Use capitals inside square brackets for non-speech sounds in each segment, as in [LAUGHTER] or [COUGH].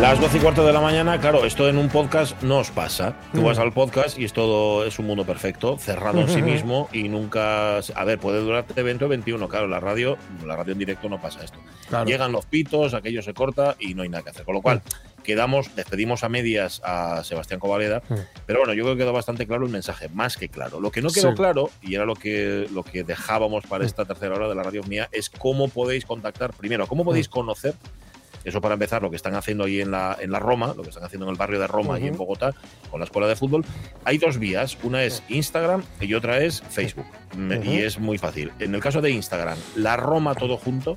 Las 12 y cuarto de la mañana, claro, esto en un podcast no os pasa. Tú vas al podcast y es todo, es un mundo perfecto, cerrado en sí [LAUGHS] mismo y nunca. A ver, puede durarte 20 o 21. Claro, la radio, la radio en directo no pasa esto. Claro. Llegan los pitos, aquello se corta y no hay nada que hacer. Con lo cual, quedamos, despedimos a medias a Sebastián Covaleda, pero bueno, yo creo que quedó bastante claro el mensaje, más que claro. Lo que no quedó Sí. claro, y era lo que, lo que dejábamos para esta tercera hora de la radio mía, es cómo podéis contactar, primero, cómo podéis conocer eso para empezar, lo que están haciendo ahí en la, en la Roma, lo que están haciendo en el barrio de Roma y en. Bogotá, con la escuela de fútbol. Hay dos vías, una es Instagram y otra es Facebook. Y es muy fácil. En el caso de Instagram, la Roma todo junto,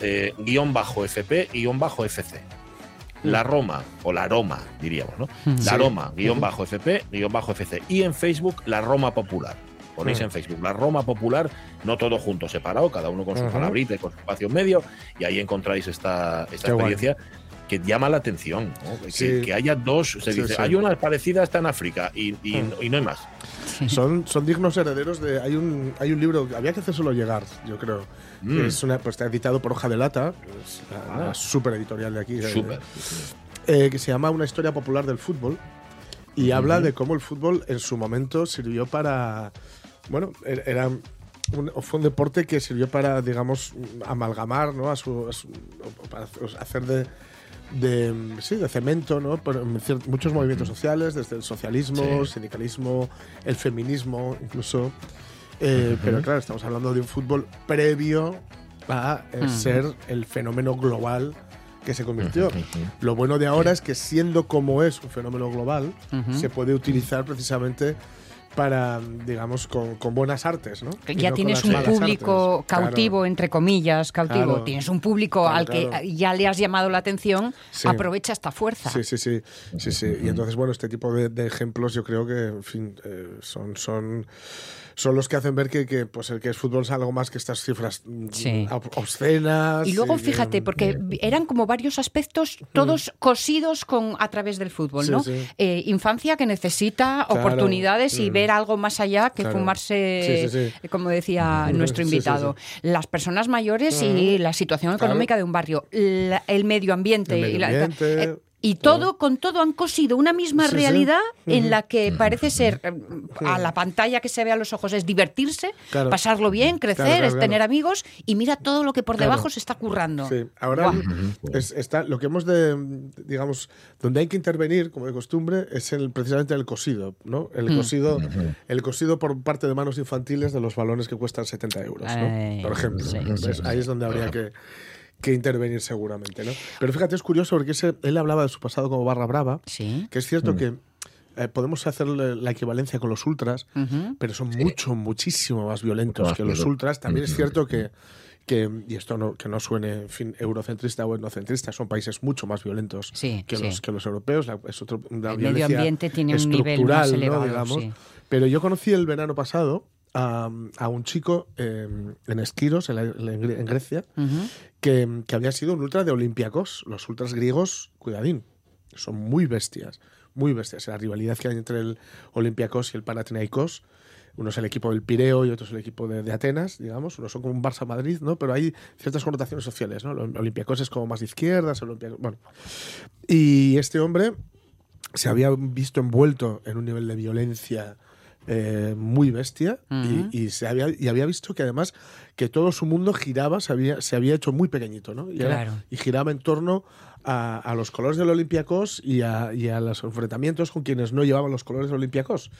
eh, guion bajo FP, guion bajo FC. La Roma, o la Roma, diríamos, ¿no? La. Roma, guion bajo FP, guion bajo FC. Y en Facebook, la Roma Popular. Ponéis Mm. en Facebook la Roma Popular, no todo junto, separado, cada uno con su Ujú. palabrita y con su espacio en medio, y ahí encontráis esta, esta Qué guay. experiencia que llama la atención. ¿no? Que, Sí. que haya dos, se Sí, dice, sí. hay una parecida, está en África, y, y- Mm. y no hay más. [LAUGHS] Son, son dignos herederos de. Hay un, hay un libro, había que hacérselo llegar, yo creo. que Mm. es una, pues está editado por Hoja de Lata, es la, la Ah. super editorial de aquí. Súper. eh, que se llama Una historia popular del fútbol. Y habla de cómo el fútbol en su momento sirvió para. Bueno, er- era. Un, fue un deporte que sirvió para, digamos, amalgamar, ¿no? A su, a su- para hacer de, de, sí, de cemento, ¿no? Por muchos movimientos sociales, desde el socialismo, Sí. sindicalismo, el feminismo, incluso. Eh, Pero claro, estamos hablando de un fútbol previo a eh, ser el fenómeno global que se convirtió. Lo bueno de ahora es que siendo como es un fenómeno global, se puede utilizar precisamente para, digamos, con, con buenas artes, ¿no? Ya no tienes un público artes. Claro. cautivo, entre comillas, cautivo. Claro. Tienes un público Claro, al que ya le has llamado la atención. Sí. Aprovecha esta fuerza. Sí, sí, sí, sí, sí. Y entonces, bueno, este tipo de, de ejemplos yo creo que, en fin, eh, son, son, son los que hacen ver que, que, pues el que es fútbol es algo más que estas cifras mm, Sí. obscenas. Y luego fíjate, porque eran como varios aspectos, todos cosidos con a través del fútbol, Sí, ¿no? sí. Eh, infancia que necesita Claro. oportunidades y Mm. ver algo más allá que Claro. fumarse, sí. como decía [LAUGHS] Mm. nuestro invitado, las personas mayores y la situación Claro. económica de un barrio, la- el medio ambiente. El medio y la- ambiente, eh, y todo, con todo han cosido una misma Sí, sí. realidad en Ujú. la que parece ser eh, a la pantalla que se ve a los ojos es divertirse, Claro. pasarlo bien, crecer, Claro, claro, es tener claro. amigos y mira todo lo que por Claro. debajo se está currando. Sí, ahora es- está, lo que hemos de, digamos, donde hay que intervenir, como de costumbre, es el, precisamente el cosido, ¿no? El Mm. cosido, el cosido por parte de manos infantiles de los balones que cuestan 70 euros, ¿no? Ay, Por ejemplo. sí, sí, Ahí es donde habría que, que intervenir seguramente, ¿no? Pero fíjate, es curioso porque ese- él hablaba de su pasado como barra brava, Sí. que es cierto que eh, podemos hacer la equivalencia con los ultras, pero son mucho, muchísimo más violentos más que los ultras. También es cierto que, que y esto no, que no suene en fin, eurocentrista o etnocentrista, son países mucho más violentos Sí, que, sí. Los, que los europeos. La- es otro, El medio ambiente tiene un nivel más ¿no? elevado, digamos. sí. Pero yo conocí el verano pasado a, a un chico eh, en Esquiros, en, la- Grecia. Que, había sido un ultra de Olympiacos. Los ultras griegos, cuidadín, son muy bestias, muy bestias. La rivalidad que hay entre el Olympiacos y el Panathinaikos, uno es el equipo del Pireo y otro es el equipo de, Atenas, digamos, uno son como un Barça Madrid, ¿no? Pero hay ciertas connotaciones sociales, ¿no? El Olympiacos es como más de izquierdas, Olympiacos, bueno. Y este hombre se había visto envuelto en un nivel de violencia eh, muy bestia y, y se había, y había visto que además que todo su mundo giraba, se había, se había hecho muy pequeñito, ¿no? Y, era- Claro. y giraba en torno a, a los colores del Olympiacos y a, y a los enfrentamientos con quienes no llevaban los colores del Olympiacos.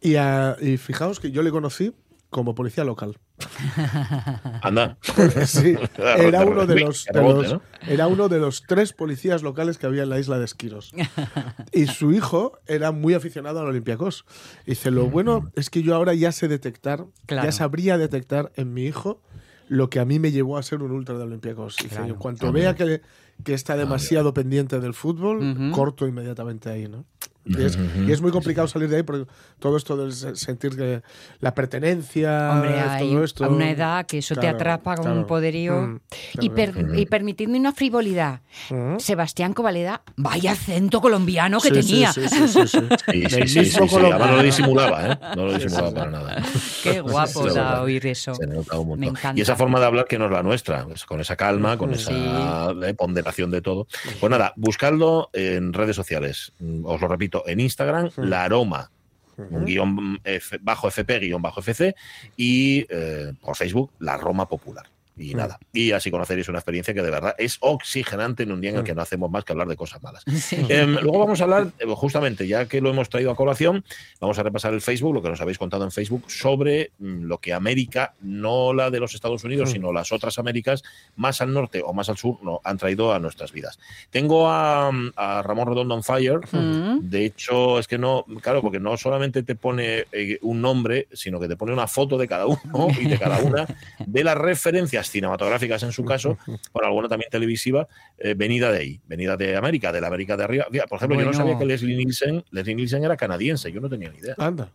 Y, a- y fijaos que yo le conocí como policía local. [LAUGHS] Anda. [LAUGHS] Sí, era uno de los, de los- era uno de los tres policías locales que había en la isla de Esquiros. [LAUGHS] Y su hijo era muy aficionado al Olympiacos. Dice, lo bueno es que yo ahora ya sé detectar, Claro. ya sabría detectar en mi hijo lo que a mí me llevó a ser un ultra de Olympiacos. Dice, Claro. en cuanto vea que, que está demasiado pendiente del fútbol, Ujú. corto inmediatamente ahí, ¿no? Y es, y es muy complicado salir de ahí porque todo esto del se- sentir que la pertenencia, Hombre, hay todo esto. a una edad que eso te atrapa con claro. un poderío. Mm, y, per- y permitidme una frivolidad. Mm. Sebastián Covaleda, vaya acento colombiano que Sí, tenía. sí, sí, sí, sí. [LAUGHS] Sí, sí, Del sí, mismo sí, sí. color. Además no lo disimulaba, ¿eh? No lo disimulaba para nada. Qué [LAUGHS] guapo da oír eso. Se nota un montón. Me encanta. Y esa forma de hablar que no es la nuestra, pues, con esa calma, con esa eh, ponderación de todo. Pues nada, buscadlo en redes sociales. Os lo repito, en Instagram, la aroma. un guion F- bajo FP, guion bajo FC, y eh, por Facebook, la Roma Popular. Y nada. Y así conoceréis una experiencia que de verdad es oxigenante en un día en el que no hacemos más que hablar de cosas malas. [LAUGHS] Em, luego vamos a hablar, eh, justamente, ya que lo hemos traído a colación, vamos a repasar el Facebook, lo que nos habéis contado en Facebook, sobre mm, lo que América, no la de los Estados Unidos, sino las otras Américas, más al norte o más al sur, no, han traído a nuestras vidas. Tengo a, a Ramón Redondo on Fire. Mm. De hecho, es que no, claro, porque no solamente te pone eh, un nombre, sino que te pone una foto de cada uno y de cada una [LAUGHS] de las referencias cinematográficas en su caso, [LAUGHS] por alguna también televisiva, eh, venida de ahí, venida de América, de la América de arriba. Por ejemplo, yo no sabía que Leslie Nielsen, Leslie Nielsen era canadiense, yo no tenía ni idea. Anda.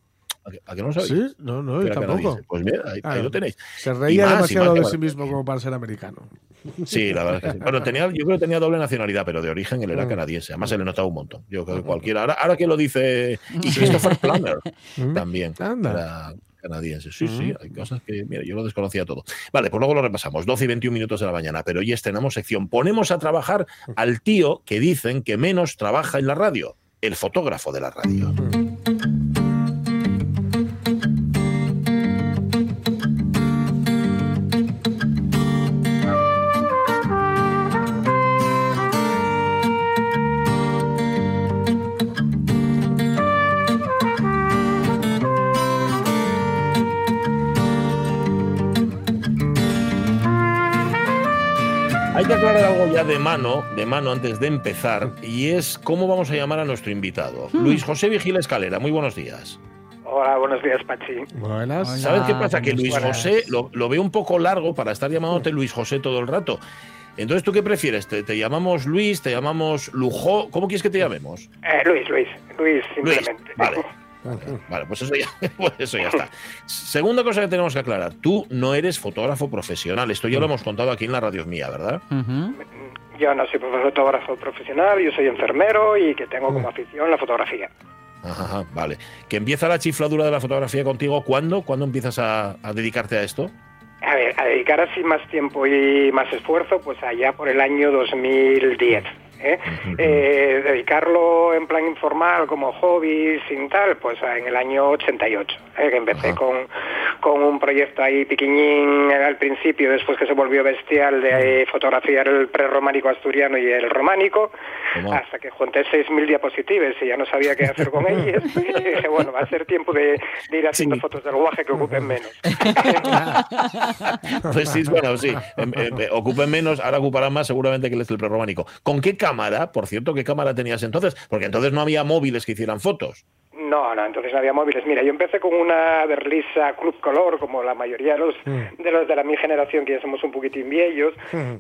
¿A que, a que no sabía? Sí, no, no, yo tampoco. canadiense. Pues mira, ahí, lo tenéis. Se reía más, demasiado más, de sí mismo como para ser americano. Sí, la verdad es que sí. Bueno, tenía, yo creo que tenía doble nacionalidad, pero de origen él era canadiense. Además, se le notaba un montón. Yo creo que cualquiera. Ahora, ahora que lo dice. Y Christopher Plummer [LAUGHS] también. Anda. Era canadiense. Sí, sí, hay cosas que. Mira, yo lo desconocía todo. Vale, pues luego lo repasamos. 12 y 21 minutos de la mañana. Pero hoy estrenamos sección. Ponemos a trabajar al tío que dicen que menos trabaja en la radio. El fotógrafo de la radio. Hay que aclarar algo ya de mano, de mano antes de empezar, y es cómo vamos a llamar a nuestro invitado. Luis José Vigil Escalera, muy buenos días. Hola, buenos días, Pachi. Buenas. Hola. ¿Sabes qué pasa? Que Luis buenas. José lo, lo veo un poco largo para estar llamándote Luis José todo el rato. Entonces, ¿tú qué prefieres? ¿Te, te llamamos Luis? ¿Te llamamos Lujó? ¿Cómo quieres que te llamemos? Eh, Luis, Luis, Luis, simplemente. Vale, [LAUGHS] vale, pues eso ya, [LAUGHS] pues eso ya está. Segunda cosa que tenemos que aclarar. Tú no eres fotógrafo profesional. Esto ya lo hemos contado aquí en la radio mía, ¿verdad? Ujú. Yo no soy fotógrafo profesional, yo soy enfermero y que tengo como afición la fotografía. Ajá, ajá, vale. ¿Que empieza la chifladura de la fotografía contigo? ¿Cuándo? ¿Cuándo empiezas a, a dedicarte a esto? A ver, a dedicar así más tiempo y más esfuerzo, pues allá por el año 2010. ¿Eh? Eh, dedicarlo en plan informal, como hobby, sin tal, pues en el año 88, ¿eh? que empecé Ajá. con, con un proyecto ahí piquiñín al principio, después que se volvió bestial de eh, fotografiar el prerrománico asturiano y el románico, hasta que junté 6.000 diapositivas y ya no sabía qué hacer con [LAUGHS] ellas. [LAUGHS] y dije, bueno, va a ser tiempo de, de ir haciendo Sí. fotos del guaje que ocupen menos. [LAUGHS] Pues sí, bueno, sí. Em, em, eh, ocupen menos, ahora ocuparán más seguramente que el prerrománico. ¿Con qué cámara? Por cierto, ¿qué cámara tenías entonces? Porque entonces no había móviles que hicieran fotos. No, no, entonces no había móviles. Mira, yo empecé con una Berlisa Club Color, como la mayoría de los, de los de la mi generación, que ya somos un poquitín viejos,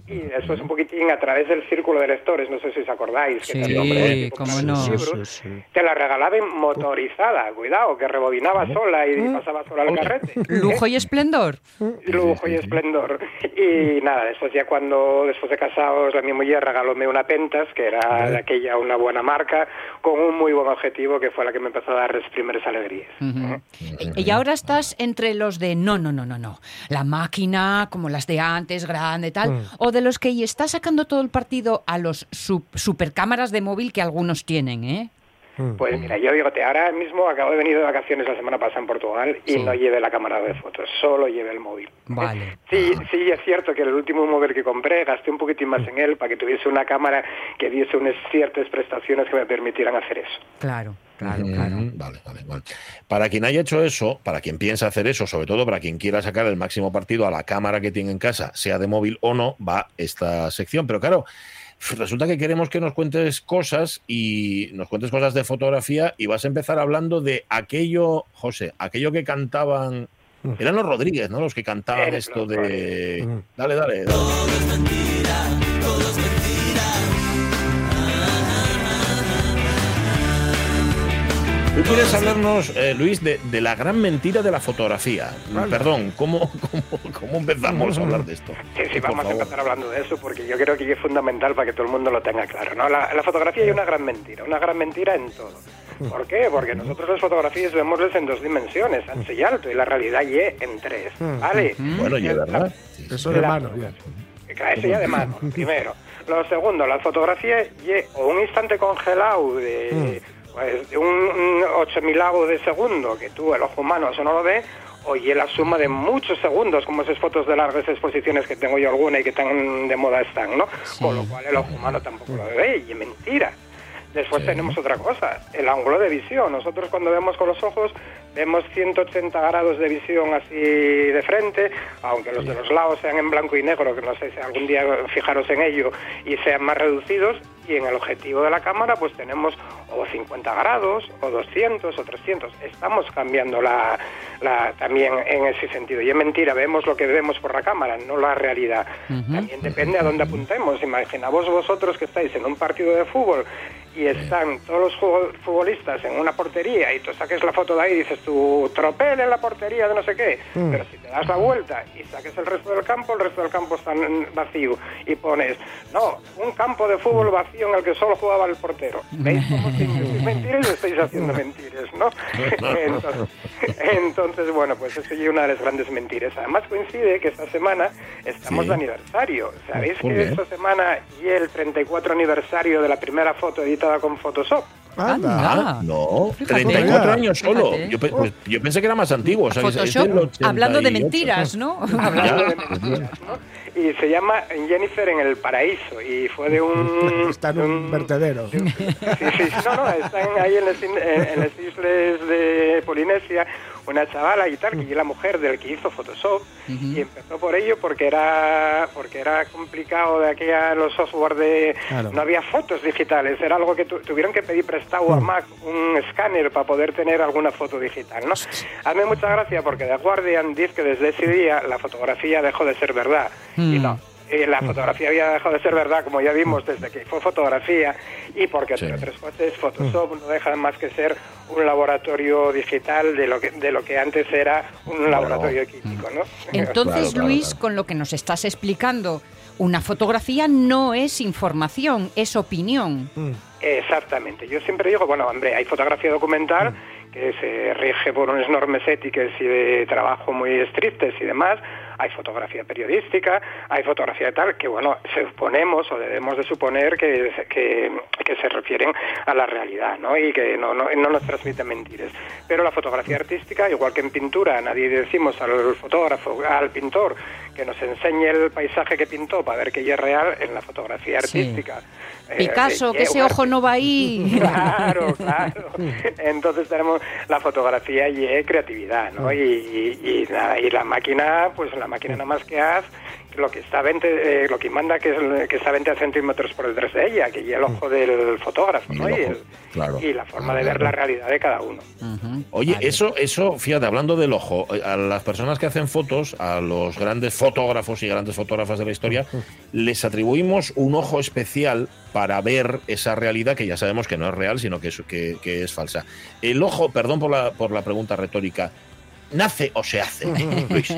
y después un poquitín a través del círculo de lectores, no sé si os acordáis. que Sí, también, hombre, tipo, cómo no. Sí, libros, sí, sí. Te la regalaban motorizada, cuidado, que rebobinaba sola y pasaba sola al carrete. [LAUGHS] Lujo y esplendor. lujo y esplendor. Y nada, después ya cuando, después de casados, la mi mujer regalóme una Pentas, que era de aquella una buena marca, con un muy buen objetivo, que fue la que me empezó a dar las primeras alegrías. Ujú. Y ahora estás entre los de no, no, no, no, no. La máquina, como las de antes, grande, tal. O de los que y está sacando todo el partido a los sup- supercámaras de móvil que algunos tienen, ¿eh? Pues mira, yo digo, ahora mismo acabo de venir de vacaciones la semana pasada en Portugal y Sí. no llevé la cámara de fotos, solo llevé el móvil. Vale. Sí, sí, es cierto que el último móvil que compré gasté un poquitín más en él para que tuviese una cámara que diese unas ciertas prestaciones que me permitieran hacer eso. Claro, claro, claro. Vale, vale, vale. Para quien haya hecho eso, para quien piensa hacer eso, sobre todo para quien quiera sacar el máximo partido a la cámara que tiene en casa, sea de móvil o no, va esta sección. Pero claro, resulta que queremos que nos cuentes cosas y nos cuentes cosas de fotografía y vas a empezar hablando de aquello, José, aquello que cantaban. Eran los Rodríguez, ¿no? Los que cantaban esto de. Dale, dale. dale. Tú quieres hablarnos, eh, Luis, de, de la gran mentira de la fotografía. Perdón, ¿cómo, cómo, cómo empezamos a hablar de esto? Sí, sí, vamos a empezar hablando de eso porque yo creo que es fundamental para que todo el mundo lo tenga claro. ¿no? La, la fotografía hay una gran mentira, una gran mentira en todo. ¿Por qué? Porque nosotros las fotografías vemosles en dos dimensiones, ancho y alto, y la realidad y en tres, ¿vale? Bueno, y es verdad. Eso de mano, ya. Eso ya de mano, primero. Lo segundo, la fotografía y o un instante congelado de, pues, de un, un ocho milavo de segundo que tú, el ojo humano, eso no lo ve, o y la suma de muchos segundos, como esas fotos de largas exposiciones que tengo yo alguna y que tan de moda están, ¿no? Con lo cual el ojo humano tampoco lo ve, y es mentira. Después tenemos otra cosa, el ángulo de visión. Nosotros cuando vemos con los ojos vemos 180 grados de visión así de frente, aunque los de los lados sean en blanco y negro, que no sé si algún día fijaros en ello, y sean más reducidos, y en el objetivo de la cámara pues tenemos o 50 grados, o 200, o 300. Estamos cambiando la, la- también en ese sentido. Y es mentira, vemos lo que vemos por la cámara, no la realidad. También depende a dónde apuntemos. Imaginaos vosotros que estáis en un partido de fútbol y están todos los futbolistas en una portería y tú saques la foto de ahí y dices tú tropel en la portería de no sé qué, pero si te das la vuelta y saques el resto del campo, el resto del campo está vacío y pones, no, un campo de fútbol vacío en el que solo jugaba el portero. ¿Veis cómo si mentiras y estáis haciendo mentiras, no? [LAUGHS] Entonces, entonces, bueno, pues eso es una de las grandes mentiras. Además coincide que esta semana estamos Sí. de aniversario. ¿Sabéis que esta semana y el 34 aniversario de la primera foto editada con Photoshop? Anda. Ah, no, Fíjate. 34 años solo. Yo, pe- pues, yo pensé que era más antiguo. O sea, es- es Photoshop, del 88. hablando de mentiras, ¿no? [LAUGHS] Hablando de mentiras, ¿no? Y se llama Jennifer en el Paraíso y fue de un... [LAUGHS] Está en de un vertedero. Sí, sí, sí, no, no, están ahí en las, en- en las islas de Polinesia una chavala y tal, que es la mujer del que hizo Photoshop, y empezó por ello porque era porque era complicado de aquella los software de... Claro. No había fotos digitales, era algo que tu- tuvieron que pedir prestado a Mac un escáner para poder tener alguna foto digital, ¿no? Hazme mucha gracia porque The Guardian dice que desde ese día la fotografía dejó de ser verdad, y no. Eh, la fotografía había dejado de ser verdad, como ya vimos desde que fue fotografía, y porque, entre Sí. otras cosas, Photoshop no deja más que ser un laboratorio digital de lo que, de lo que antes era un laboratorio químico, ¿no? [LAUGHS] Entonces, Claro, claro, Luis, claro. con lo que nos estás explicando, una fotografía no es información, es opinión. Exactamente. Yo siempre digo, bueno, hombre, hay fotografía documental que se rige por unas normas éticas y de trabajo muy estrictas y demás. Hay fotografía periodística, hay fotografía de tal, que bueno, suponemos o debemos de suponer que, que, que se refieren a la realidad, ¿no? Y que no, no, no nos transmiten mentiras. Pero la fotografía artística, igual que en pintura, nadie decimos al fotógrafo, al pintor, que nos enseñe el paisaje que pintó para ver que es real en la fotografía Sí. artística. eh, Picasso, que ese ojo no va ahí. [LAUGHS] Claro, claro. [LAUGHS] Entonces tenemos la fotografía y creatividad, ¿no? Y, y- y nada, y la máquina, pues la máquina nada más que hace lo que está 20, eh, lo que manda que, es, el- que está 20 centímetros por detrás de ella, que es el ojo del fotógrafo, Y ¿no? el Y, ojo, el- claro. y la forma de ver la realidad de cada uno. Oye, vale. eso, eso, fíjate, hablando del ojo, eh, a las personas que hacen fotos, a los grandes fotógrafos y grandes fotógrafas de la historia, les atribuimos un ojo especial para ver esa realidad que ya sabemos que no es real, sino que es, que, que es falsa. El ojo, perdón por la, por la pregunta retórica, ¿nace o se hace? [LAUGHS] Luis.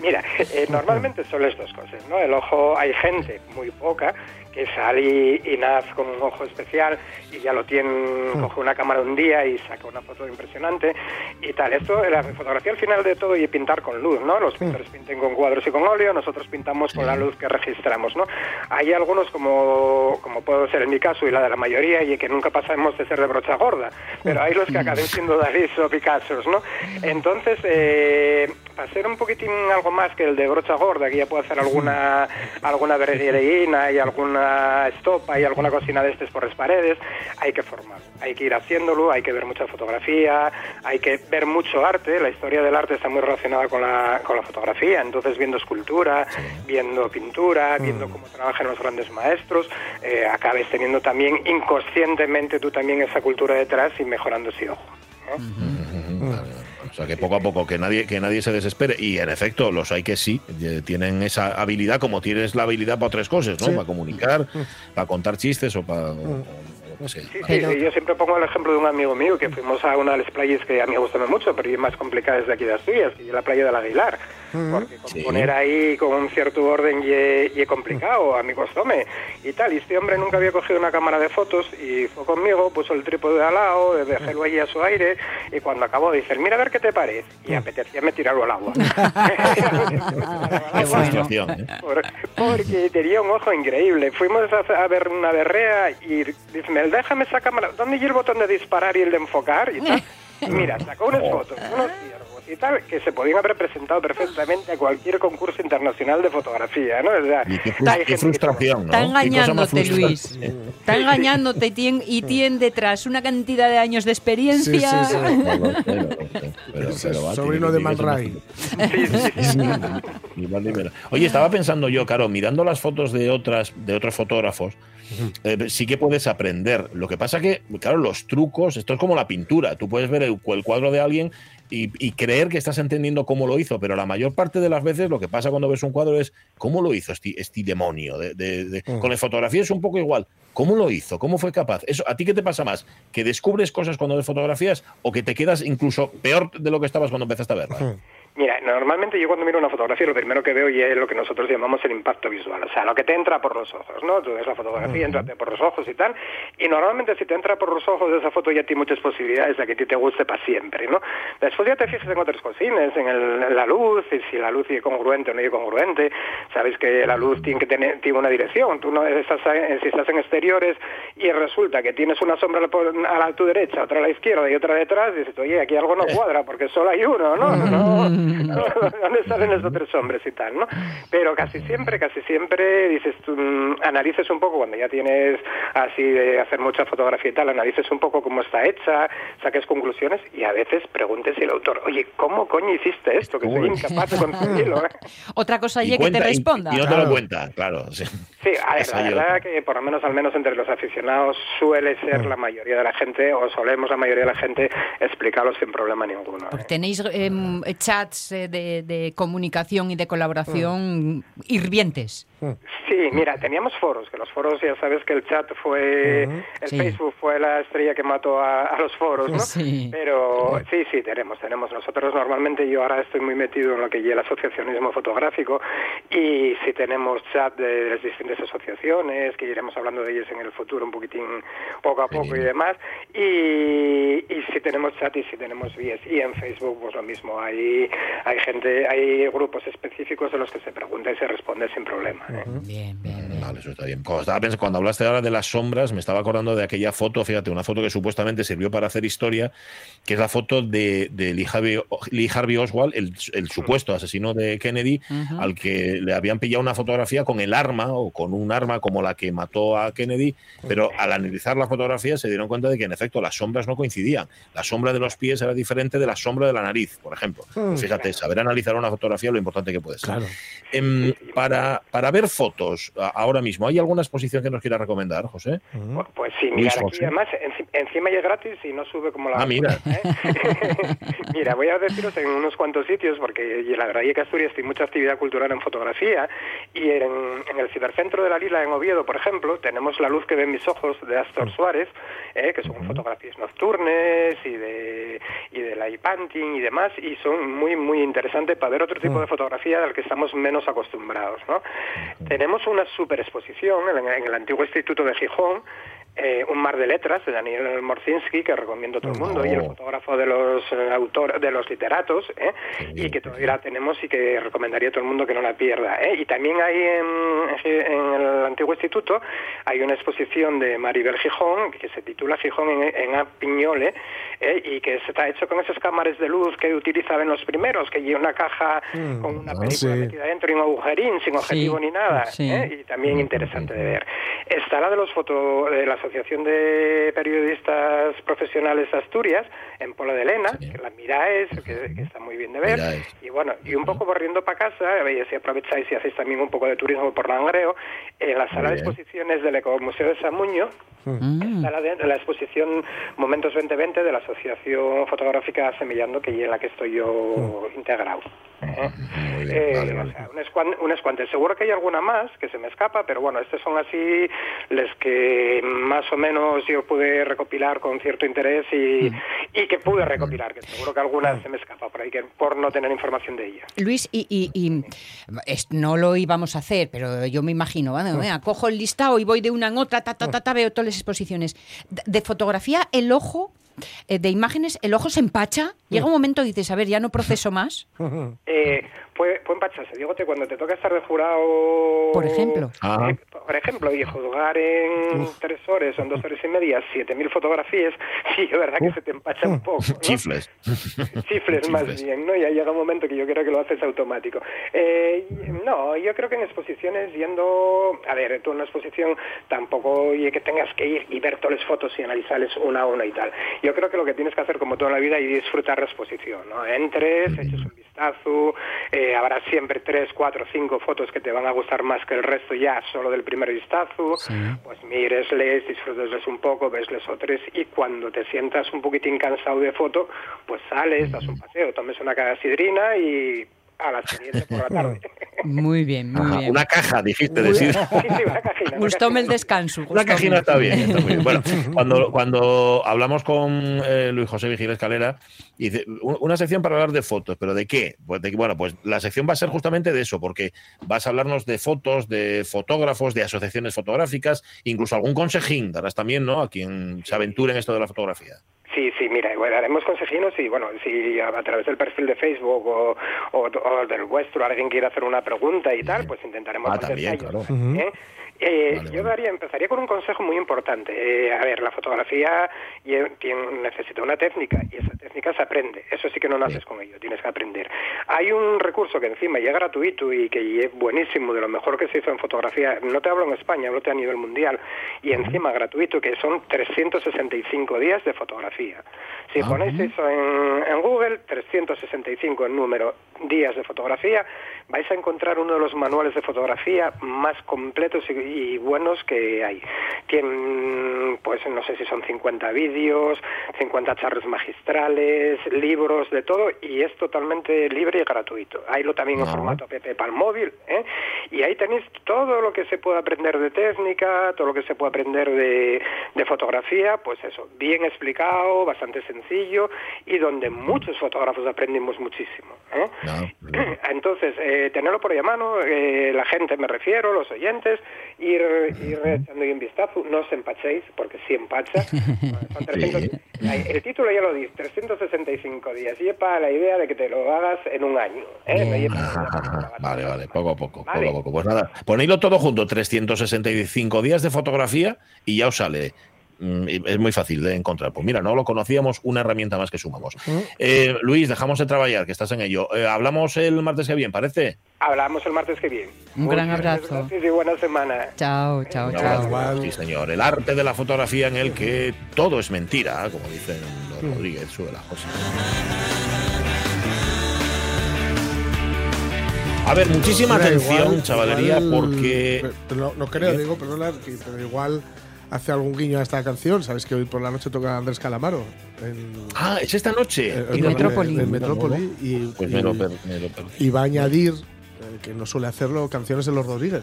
Mira, eh, normalmente son las dos cosas, ¿no? El ojo, hay gente, muy poca, que sale y, y nace con un ojo especial y ya lo tiene, coge una cámara un día y saca una foto impresionante y tal. Esto, la fotografía al final de todo y pintar con luz, ¿no? Los pintores pintan con cuadros y con óleo, nosotros pintamos con la luz que registramos, ¿no? Hay algunos como, como puedo ser en mi caso y la de la mayoría y que nunca pasamos de ser de brocha gorda, pero hay los que acaben siendo Dalí o Picassos, ¿no? Entonces, eh, para ser un poquitín algo más que el de brocha gorda, que ya puede hacer alguna [LAUGHS] alguna berrierina y alguna estopa y alguna cocina de estas por las paredes, hay que formar, hay que ir haciéndolo, hay que ver mucha fotografía, hay que ver mucho arte, la historia del arte está muy relacionada con la, con la fotografía, entonces viendo escultura, viendo pintura, viendo cómo trabajan los grandes maestros, eh, acabes teniendo también inconscientemente tú también esa cultura detrás y mejorando ese ojo. ¿no? O sea, que poco a poco, que nadie, que nadie se desespere. Y en efecto, los hay que sí, eh, tienen esa habilidad, como tienes la habilidad para otras cosas, ¿no? Sí. Para comunicar, para contar chistes o para, o- No sé. Sí, sí, Pero- sí, yo siempre pongo el ejemplo de un amigo mío que fuimos a una de las playas que a mí me gustan mucho, pero es más complicada de aquí de Asturias, que es la playa del Aguilar. Porque Sí. componer ahí con un cierto orden y, y complicado, a mi costome y tal. Y este hombre nunca había cogido una cámara de fotos y fue conmigo, puso el trípode al lado, dejélo ahí a su aire y cuando acabó dice, mira a ver qué te parece. Y apetecía me tirarlo al agua. [LAUGHS] [LAUGHS] ¿eh? Por- porque tenía un ojo increíble. Fuimos a, ver una berrea y dice, "Mel, déjame esa cámara. ¿Dónde hay el botón de disparar y el de enfocar? Y tal. [LAUGHS] Mira, sacó unas fotos, unos ciervos y tal, que se podían haber presentado perfectamente a cualquier concurso internacional de fotografía, ¿no? O sea, Y qué, frustración, ¿no? Está más engañándote. Luis. Está engañándote y tiene, y tiene detrás una cantidad de años de experiencia. Sí, sí, sí. No no pero- pero sobrino de que- Man tiene Ray. Sí, sí, sí. [LAUGHS] Ni más ni menos. Oye, estaba pensando yo, claro, mirando las fotos de otras de otros fotógrafos, eh, sí que puedes aprender. Lo que pasa que, claro, los trucos, esto es como la pintura. Tú puedes ver el, el cuadro de alguien y, y creer que estás entendiendo cómo lo hizo, pero la mayor parte de las veces lo que pasa cuando ves un cuadro es cómo lo hizo este, este demonio. De, de- de- Mm. Con la fotografía es un poco igual. ¿Cómo lo hizo? ¿Cómo fue capaz? Eso, ¿A ti qué te pasa más? ¿Que descubres cosas cuando ves fotografías o que te quedas incluso peor de lo que estabas cuando empezaste a verlas? Mira, normalmente yo cuando miro una fotografía lo primero que veo ya es lo que nosotros llamamos el impacto visual, o sea, lo que te entra por los ojos, ¿no? Tú ves la fotografía, entra por los ojos y tal, y normalmente si te entra por los ojos esa foto ya tiene muchas posibilidades de que a ti te guste para siempre, ¿no? Después ya te fijas en otras cosines, en, el- en la luz, y si la luz es congruente o no es congruente, sabes que la luz tiene que tener tiene una dirección, tú no estás en- si estás en exteriores y resulta que tienes una sombra a la- a tu derecha, otra a la izquierda y otra detrás, dices, oye, aquí algo no cuadra porque solo hay uno, ¿no? no, [LAUGHS] ¿Dónde salen los otros hombres y tal, no? Pero casi siempre, casi siempre dices, tú, mm, analices un poco cuando ya tienes así de hacer mucha fotografía y tal, analices un poco cómo está hecha, saques conclusiones y a veces preguntes al autor, oye, ¿cómo coño hiciste esto? Que soy incapaz de conseguirlo. ¿eh? [LAUGHS] Otra cosa Y y que te cuenta- y- responda. Y, no te Claro. lo cuenta, claro. sí. Sí, a ver, la verdad que por lo menos, al menos entre los aficionados suele ser la mayoría de la gente, o solemos la mayoría de la gente explicarlo sin problema ninguno. ¿eh? Porque tenéis em, chats eh, de, de comunicación y de colaboración hirvientes. Sí, mira, teníamos foros, que los foros ya sabes que el chat fue, el Sí. Facebook fue la estrella que mató a, a los foros, ¿no? Sí. Pero sí, sí, tenemos, tenemos. Nosotros normalmente, yo ahora estoy muy metido en lo que lleva el asociacionismo fotográfico y sí tenemos chat de las distintas asociaciones, que iremos hablando de ellas en el futuro un poquitín poco a poco y demás. Y, y sí tenemos chat y sí tenemos vías. Y en Facebook pues lo mismo, hay, hay gente, hay grupos específicos de los que se pregunta y se responde sin problema. ¿eh? Bien, bien, bien. Vale, eso está bien. Cuando, estaba pensando- cuando hablaste ahora de las sombras, me estaba acordando de aquella foto, fíjate, una foto que supuestamente sirvió para hacer historia, que es la foto de, de Lee, Harvey, Lee Harvey Oswald, el, el supuesto asesino de Kennedy, al que le habían pillado una fotografía con el arma o con un arma como la que mató a Kennedy, pero al analizar la fotografía se dieron cuenta de que en efecto las sombras no coincidían. La sombra de los pies era diferente de la sombra de la nariz, por ejemplo. Pues fíjate, saber analizar una fotografía lo importante que puede ser. Claro. Em, para, para ver fotos a- ahora mismo, ¿hay alguna exposición que nos quiera recomendar, José? Pu- Pues sí, mira, aquí además enci- encima ya es gratis y no sube como la... Ah, mira. [LAUGHS] ¿eh? [LAUGHS] mira, voy a deciros en unos cuantos sitios, porque y la verdad es que Asturias tiene mucha actividad cultural en fotografía, y en, en el Cibercentro de la Lila en Oviedo, por ejemplo, tenemos La luz que ven mis ojos de Astor Suárez, ¿eh? que son fotografías nocturnes y de, y de light painting y demás, y son muy, muy interesantes para ver otro tipo de fotografía del que estamos menos acostumbrados. ¿no? Tenemos una super exposición en, en el antiguo Instituto de Gijón, eh, Un mar de letras de Daniel Morzinski que recomiendo a todo el mundo y el Oh. fotógrafo de los eh, autores de los literatos ¿eh? y que todavía la tenemos y que recomendaría a todo el mundo que no la pierda ¿eh? y también hay en, en el antiguo instituto hay una exposición de Maribel Gijón que se titula Gijón en, en A Piñole ¿eh? y que está hecho con esas cámaras de luz que utilizaban los primeros que lleva una caja con una película sí. metida dentro y un agujerín sin objetivo ni nada sí. ¿eh? y también interesante de ver. Está la de los foto de la Asociación de Periodistas Profesionales Asturias, en Pola de Elena, Sí. que la miráis, que, que está muy bien de ver. Miráis. Y bueno, y un poco corriendo para casa, si aprovecháis y hacéis también un poco de turismo por Langreo, en la sala de exposiciones del Ecomuseo de Samuño, Mm. está la, de, la exposición Momentos 2020 de la Asociación Fotográfica Semillando, que es en la que estoy yo integrado. ¿eh? Bien, Eh, vale, o vale. sea, unas, cuan- unas cuantas. Seguro que hay alguna más que se me escapa, pero bueno, estas son así las que más más o menos yo pude recopilar con cierto interés y, y que pude recopilar, que seguro que alguna se me escapa por ahí, que por no tener información de ella. Luis, y, y- y, es- no lo íbamos a hacer, pero yo me imagino, ¿vale? Venga, cojo el listado y voy de una en otra, ta, ta, ta, ta, veo todas las exposiciones. De, de fotografía, el ojo, eh, de imágenes, el ojo se empacha. Llega un momento y dices, a ver, ya no proceso más. [LAUGHS] Eh, puede, puede empacharse. Dígote, cuando te toca estar de jurado... Por ejemplo. Eh, por ejemplo, y juzgar en tres horas o en dos horas y media siete mil fotografías, [LAUGHS] sí, es verdad que se te empacha un poco. ¿no? [LAUGHS] Chifles. Chifles más bien, ¿no? Ya llega un momento que yo creo que lo haces automático. Eh, no, yo creo que en exposiciones yendo... A ver, tú en una exposición tampoco y que tengas que ir y ver todas las fotos y analizarles una a una y tal. Yo creo que lo que tienes que hacer como toda la vida y disfrutar la exposición, ¿no? Entres, eches un vistazo, eh, habrá siempre tres, cuatro, cinco fotos que te van a gustar más que el resto ya solo del primer vistazo, pues miresles, disfrutesles un poco, vesles otros y cuando te sientas un poquitín cansado de foto, pues sales, das un paseo, tomes una sidrina y a la siguiente por la [LAUGHS] tarde. Muy bien, muy Ajá, bien. Una caja, dijiste decir. sí, sí, una cajina. una Gustóme el descanso. Una cajina está bien, está muy bien. Bueno, [LAUGHS] cuando, cuando hablamos con eh, Luis José Vigil Escalera, dice "Un- una sección para hablar de fotos, pero ¿de qué? Pues de, bueno, pues la sección va a ser justamente de eso, porque vas a hablarnos de fotos, de fotógrafos, de asociaciones fotográficas, incluso algún consejín darás también, ¿no? A quien se aventure en esto de la fotografía. Sí, sí, mira, bueno, haremos consejinos y bueno, si a, a través del perfil de Facebook o, o- o del vuestro alguien quiere hacer una pregunta y tal, pues intentaremos Ah, también, ellos, claro. ¿eh? Eh, Vale, yo daría, empezaría con un consejo muy importante. Eh, a ver, la fotografía tiene- necesita una técnica y esa técnica se aprende. Eso sí que no naces con ello, tienes que aprender. Hay un recurso que encima ya es gratuito y que es buenísimo, de lo mejor que se hizo en fotografía. No te hablo en España, hablo a nivel mundial. Y encima gratuito, que son 365 días de fotografía. Si Ah, ponéis eso en, en Google, 365 en número días de fotografía, vais a encontrar uno de los manuales de fotografía más completos y, y buenos que hay. Tienen, pues no sé si son 50 vídeos, 50 charlas magistrales, libros, de todo, y es totalmente libre y gratuito. Hay lo también en formato app para el móvil, ¿eh? y ahí tenéis todo lo que se puede aprender de técnica, todo lo que se puede aprender de, de fotografía, pues eso, bien explicado, bastante sencillo, y donde muchos fotógrafos aprendimos muchísimo. ¿eh? No, [CLEARS THROAT] Entonces, eh, tenerlo por ahí a mano, eh, la gente, me refiero, los oyentes, ir, ir un vistazo, no os empachéis, porque sí empacha. [LAUGHS] Son 300 Ay, el título ya lo dice, 365 días, y es para la idea de que te lo hagas en un año. ¿eh? No lleva- [LAUGHS] Vale, vale, poco a poco, Vale. poco a poco. Pues nada, ponedlo todo junto, 365 días de fotografía y ya os sale. Mm, Es muy fácil de encontrar. Pues mira, no lo conocíamos, una herramienta más que sumamos. Eh, Luis, dejamos de trabajar, que estás en ello. Eh, hablamos el martes que viene, ¿parece? Hablamos el martes que viene. Un gran Muchas abrazo. Gracias y buena semana. Chao, chao, chao. abrazo. Sí, señor. El arte de la fotografía en el que todo es mentira, como dicen los Rodríguez, sube la cosa. A ver, muchísima atención, igual- chavalería, igual- porque... no, no creo, ¿Qué? digo, perdona, pero igual hace algún guiño a esta canción. Sabes que hoy por la noche toca Andrés Calamaro. En, Ah, es esta noche. en- En Metrópoli. en Metrópoli, y, Pues y- me lo, per- me lo perdí. y va a añadir, eh, que no suele hacerlo, canciones de los Rodríguez.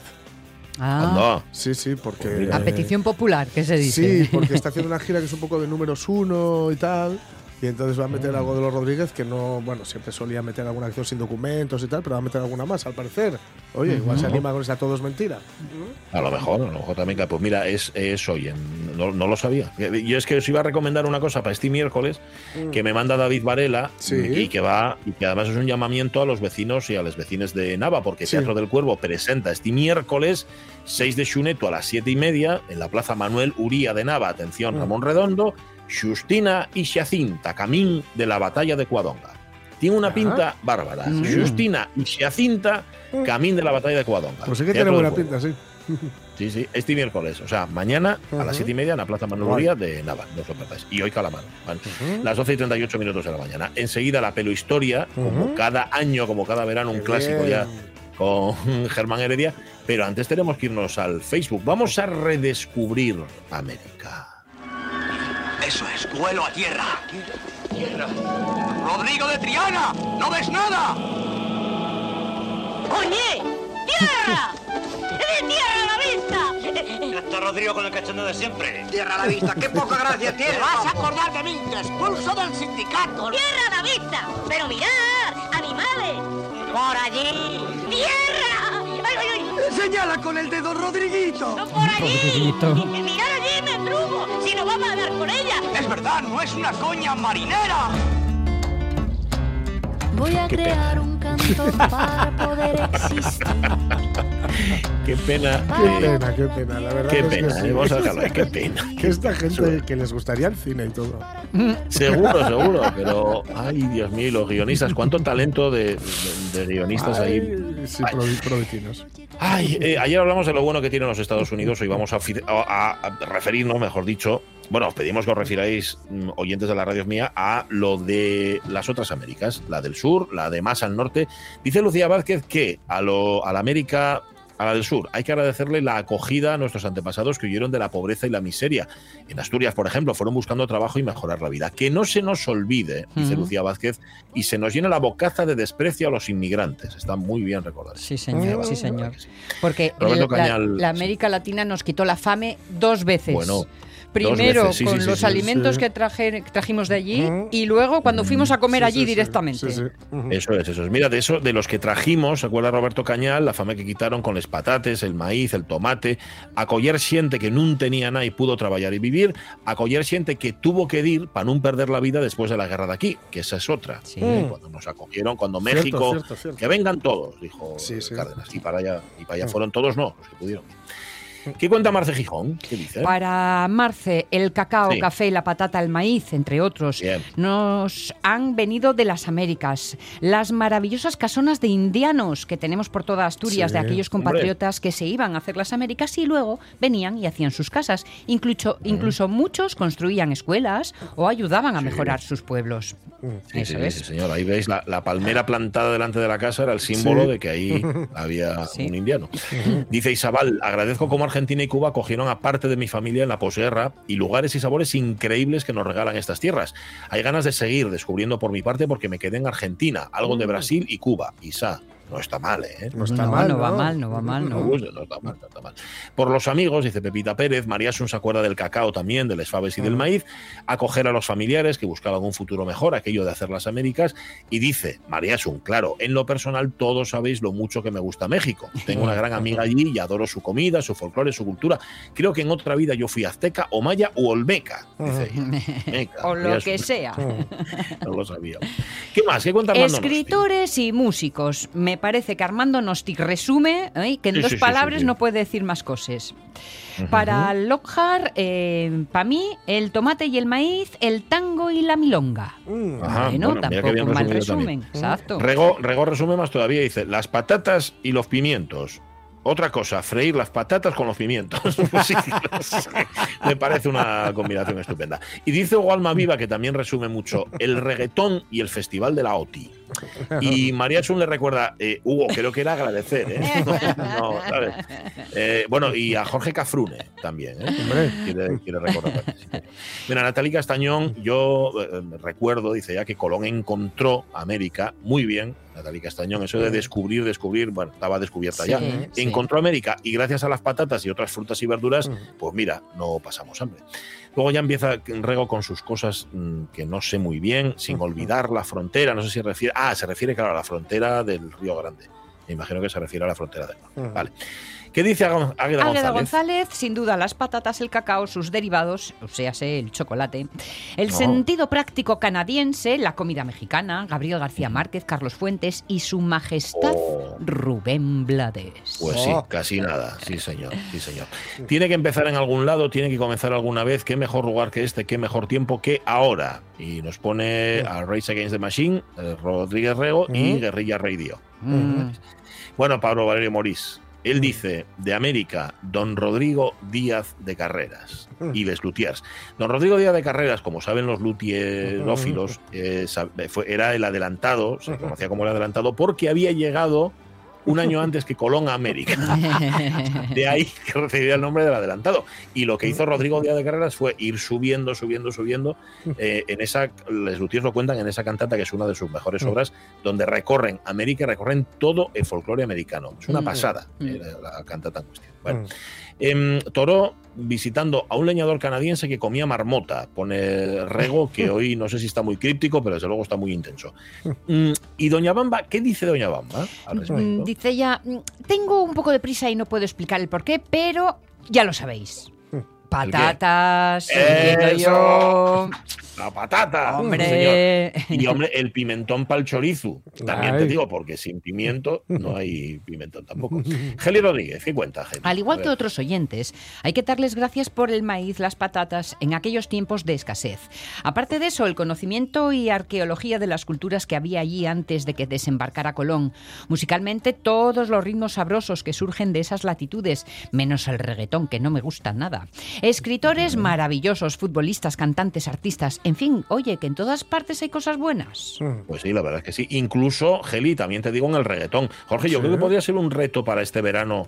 Ah, Anda. Sí, sí, porque. A petición popular, ¿qué se dice? Sí, porque está haciendo una gira que es un poco de números uno y tal. Y entonces va a meter algo de los Rodríguez que no, bueno, siempre solía meter alguna acción sin documentos y tal, pero va a meter alguna más, al parecer. Oye, igual se anima con esa todo es mentira. A lo mejor, a lo mejor también. Pues mira, es, es hoy. en- no, no lo sabía. Yo es que os iba a recomendar una cosa para este miércoles que me manda David Varela Sí. y que va y que además es un llamamiento a los vecinos y a los vecinos de Nava, porque Sí. Teatro del Cuervo presenta este miércoles 6 de Xuneto a las 7 y media en la Plaza Manuel Uría de Nava. Atención, Mm. Ramón Redondo, Justina y Xacinta, camín de la batalla de Cuadonga. Tiene una pinta bárbara. Mm. Justina y Xacinta, camín de la batalla de Cuadonga. Pues sí que tiene buena pinta, sí. Sí, sí, este miércoles, o sea, mañana a las 7 y media en la Plaza Manuel Guay. Uría de Nava, no os. Y hoy. Ujú. Las 12 y 38 minutos de la mañana. Enseguida la pelohistoria, como Ujú. cada año, como cada verano, un Qué clásico bien. ya con [LAUGHS] Germán Heredia. Pero antes tenemos que irnos al Facebook. Vamos a redescubrir América. Eso es, vuelo a tierra. Tierra. Rodrigo de Triana, ¿no ves nada? ¡Oye! ¡Tierra! ¡De tierra a la vista! Este Rodrigo con el cachondo de siempre. Tierra a la vista, qué poca gracia [LAUGHS] tiene. vas a acordar de mí, te expulso del sindicato. ¡Tierra a la vista! ¡Pero mirad! ¡Animales! Por allí. ¡Tierra! ¡Ay, ay, ay! Señala con el dedo, Rodriguito. ¡No por allí! ¡Mirad allí, me truco! ¡Si no vamos a dar con ella! Es verdad, no es una coña marinera. Voy a [LAUGHS] crear un canto para poder existir. Qué pena. Qué eh, pena, qué pena, la verdad. Qué es pena, que sí. eh, vamos a dejarlo ahí, qué pena. [LAUGHS] Que esta gente que les gustaría el cine y todo. Seguro, [LAUGHS] seguro, pero ay, Dios mío, y los guionistas, cuánto talento de, de- de guionistas ahí. Ay, sí, provi- provicinos. Ay, eh, ayer hablamos de lo bueno que tienen los Estados Unidos, hoy vamos a, a- a referirnos, mejor dicho, bueno, os pedimos que os refiráis, mm, oyentes de la radio mía, a lo de las otras Américas, la del sur, la de más al norte. Dice Lucía Vázquez que a, lo, a la América, a la del sur, hay que agradecerle la acogida a nuestros antepasados que huyeron de la pobreza y la miseria. En Asturias, por ejemplo, fueron buscando trabajo y mejorar la vida. Que no se nos olvide, dice. Lucía Vázquez, y se nos llene la bocaza de desprecio a los inmigrantes. Está muy bien recordar. Sí, señor, sí, señor. [LAUGHS] Porque Roberto la- Cañal, la, América Latina nos quitó la fame dos veces. Bueno, Primero veces, sí, con sí, los sí, alimentos sí. que traje- trajimos de allí Mm. y luego cuando fuimos a comer Sí, allí directamente. sí, sí. Ujú. Eso es, eso es. Mira, de eso, de los que trajimos, ¿se acuerda Roberto Cañal? La fama que quitaron con los patates, el maíz, el tomate. A coller xente que nun tenía nada y pudo trabajar y vivir. A coller xente que tuvo que ir para no perder la vida después de la guerra de aquí, que esa es otra. Sí. Eh, Cuando nos acogieron, cuando Cierto, México, cierto, cierto. que vengan todos, dijo Sí, sí. Cárdenas. Y para allá, y para allá Mm. fueron todos, no, los que pudieron. ¿Qué cuenta Marce Gijón? ¿Qué dice? Para Marce, el cacao, Sí. café, la patata, el maíz, entre otros, Bien. nos han venido de las Américas. Las maravillosas casonas de indianos que tenemos por toda Asturias, Sí. de aquellos compatriotas que se iban a hacer las Américas y luego venían y hacían sus casas. Incluso, incluso muchos construían escuelas o ayudaban a Sí. mejorar sus pueblos. Sí, Eso sí, es. sí, señor. Ahí veis la, la palmera plantada delante de la casa era el símbolo Sí. de que ahí [LAUGHS] había un indiano. [LAUGHS] Dice Isabel, agradezco como Argentina y Cuba cogieron a parte de mi familia en la posguerra y lugares y sabores increíbles que nos regalan estas tierras. Hay ganas de seguir descubriendo por mi parte porque me quedé en Argentina, algo de Brasil y Cuba. Isa, no está mal, ¿eh? No está no, mal. no va mal, no va mal, No, no. no está mal, no está mal. Por los amigos, dice Pepita Pérez, María Sun se acuerda del cacao también, del esfabes y del maíz, acoger a los familiares que buscaban un futuro mejor, aquello de hacer las Américas, y dice María Sun, claro, en lo personal todos sabéis lo mucho que me gusta México. Tengo una gran amiga allí y adoro su comida, su folclore, su cultura. Creo que en otra vida yo fui azteca o maya o olmeca, dice ella. [LAUGHS] Venga, O lo que sea. [LAUGHS] No lo sabía. ¿Qué más? ¿Qué cuenta Armando Nosti? Escritores y músicos. Me parece que Armando Nostik resume ¿eh? que en Sí, dos sí, palabras sí, sí. no puede decir más cosas. Para Lockhart, para mí, el tomate y el maíz, el tango y la milonga. Mm. Ajá, bueno, tampoco un mal resumen. Exacto. Rego, Rego resume más todavía, dice, las patatas y los pimientos. Otra cosa, freír las patatas con los pimientos. [LAUGHS] Me parece una combinación estupenda. Y dice Hugo Alma Viva, que también resume mucho, el reggaetón y el festival de la OTI. Y María Sun le recuerda, eh, Hugo, creo que era agradecer, ¿eh? [LAUGHS] No, ¿sabes? Eh, bueno, y a Jorge Cafrune también, ¿eh? Quiere, quiere recordar. Mira, Natalie Castañón, yo recuerdo, dice ya que Colón encontró América muy bien. Natalie Castañón, eso de descubrir, descubrir, bueno, estaba descubierta Sí, ya. sí. Encontró América y gracias a las patatas y otras frutas y verduras, pues mira, no pasamos hambre. Luego ya empieza Rego con sus cosas mm, que no sé muy bien, sin olvidar la frontera, no sé si refiere, ah, se refiere claro a la frontera del Río Grande. Me imagino que se refiere a la frontera del. Ujú. Vale. ¿Qué dice Águeda Águeda González? González, sin duda, las patatas, el cacao, sus derivados, o sea, el chocolate, el No. sentido práctico canadiense, la comida mexicana, Gabriel García Márquez, Carlos Fuentes y su majestad Oh. Rubén Blades. Pues sí, Oh. casi nada. Sí, señor. Sí, señor. Tiene que empezar en algún lado, tiene que comenzar alguna vez. Qué mejor lugar que este, qué mejor tiempo que ahora. Y nos pone a Race Against the Machine, eh, Rodríguez Rego y. Guerrilla Radio. Mm. Bueno, Pablo Valerio Morís. Él dice, de América, don Rodrigo Díaz de Carreras y Les Luthiers. Don Rodrigo Díaz de Carreras, como saben los luthierófilos, eh, sab- fue- era el adelantado, se conocía como el adelantado, porque había llegado un año antes que Colón a América. [LAUGHS] De ahí que recibía el nombre del adelantado. Y lo que hizo Rodrigo Díaz de Carreras fue ir subiendo, subiendo, subiendo. eh, en esa, les Lutiers lo cuentan en esa cantata que es una de sus mejores obras, donde recorren América recorren todo el folclore americano. Es una Mm. pasada Mm. eh, la, cantata en cuestión. Bueno, em, Toro visitando a un leñador canadiense que comía marmota. Pone Rego, que [LAUGHS] hoy no sé si está muy críptico, pero desde luego está muy intenso. Mm, y Doña Bamba, ¿qué dice Doña Bamba al Mm, respecto? Dice ella, "Mm, tengo un poco de prisa y no puedo explicar el porqué, pero ya lo sabéis. Patatas, entiendo ¡Eso! yo. La patata. Hombre. señor. Y [LAUGHS] hombre, el pimentón para el chorizo. También Ay. te digo, porque sin pimiento no hay pimentón tampoco. [LAUGHS] Geli Rodríguez, ¿qué cuenta, Geli? Al igual que otros oyentes, hay que darles gracias por el maíz, las patatas en aquellos tiempos de escasez. Aparte de eso, el conocimiento y arqueología de las culturas que había allí antes de que desembarcara Colón. Musicalmente, todos los ritmos sabrosos que surgen de esas latitudes, menos el reggaetón, que no me gusta nada. Escritores maravillosos, futbolistas, cantantes, artistas, en fin, oye, que en todas partes hay cosas buenas. Pues sí, la verdad es que sí. Incluso, Geli, también te digo en el reggaetón. Jorge, yo Sí. creo que podría ser un reto para este verano.